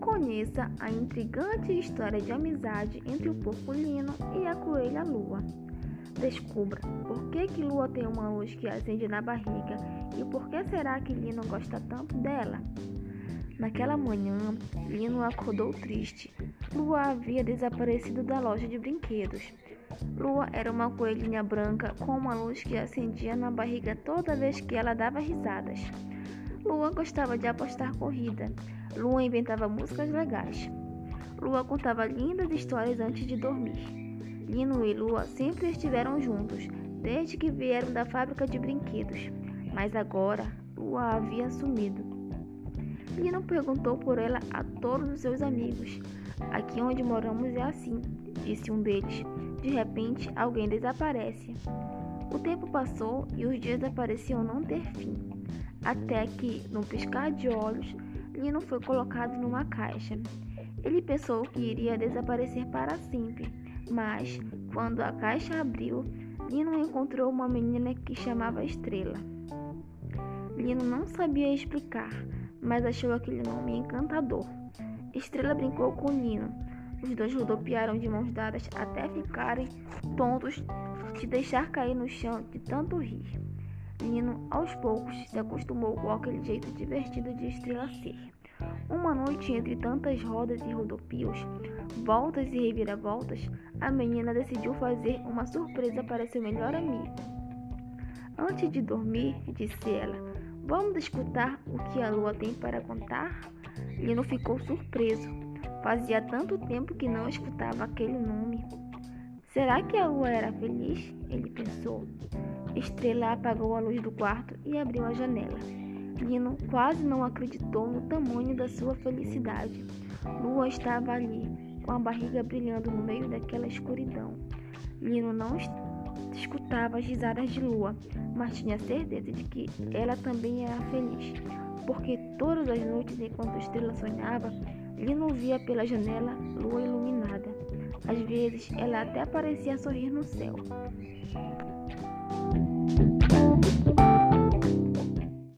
começa a intrigante história de amizade entre o porco Lino e a coelha Lua. Descubra por que, que Lua tem uma luz que acende na barriga e por que será que Lino gosta tanto dela. Naquela manhã, Lino acordou triste. Lua havia desaparecido da loja de brinquedos. Lua era uma coelhinha branca com uma luz que acendia na barriga toda vez que ela dava risadas. Lua gostava de apostar corrida. Lua inventava músicas legais. Lua contava lindas histórias antes de dormir. Lino e Lua sempre estiveram juntos, desde que vieram da fábrica de brinquedos. Mas agora, Lua havia sumido. Lino perguntou por ela a todos os seus amigos. Aqui onde moramos é assim, disse um deles. De repente, alguém desaparece. O tempo passou e os dias pareciam não ter fim até que, num piscar de olhos, Lino foi colocado numa caixa. Ele pensou que iria desaparecer para sempre, mas quando a caixa abriu, Lino encontrou uma menina que chamava Estrela. Lino não sabia explicar, mas achou aquele nome encantador. Estrela brincou com Lino. Os dois rodopiaram de mãos dadas até ficarem tontos de deixar cair no chão de tanto rir. Lino, aos poucos, se acostumou com aquele jeito divertido de Estrela ser. Uma noite, entre tantas rodas e rodopios, voltas e reviravoltas, a menina decidiu fazer uma surpresa para seu melhor amigo. Antes de dormir, disse ela, vamos escutar o que a lua tem para contar? Lino ficou surpreso. Fazia tanto tempo que não escutava aquele nome. Será que a lua era feliz? Ele pensou. Estrela apagou a luz do quarto e abriu a janela. Lino quase não acreditou no tamanho da sua felicidade. Lua estava ali, com a barriga brilhando no meio daquela escuridão. Lino não escutava as risadas de Lua, mas tinha certeza de que ela também era feliz, porque todas as noites, enquanto Estrela sonhava, Lino via pela janela Lua iluminada. Às vezes, ela até parecia sorrir no céu.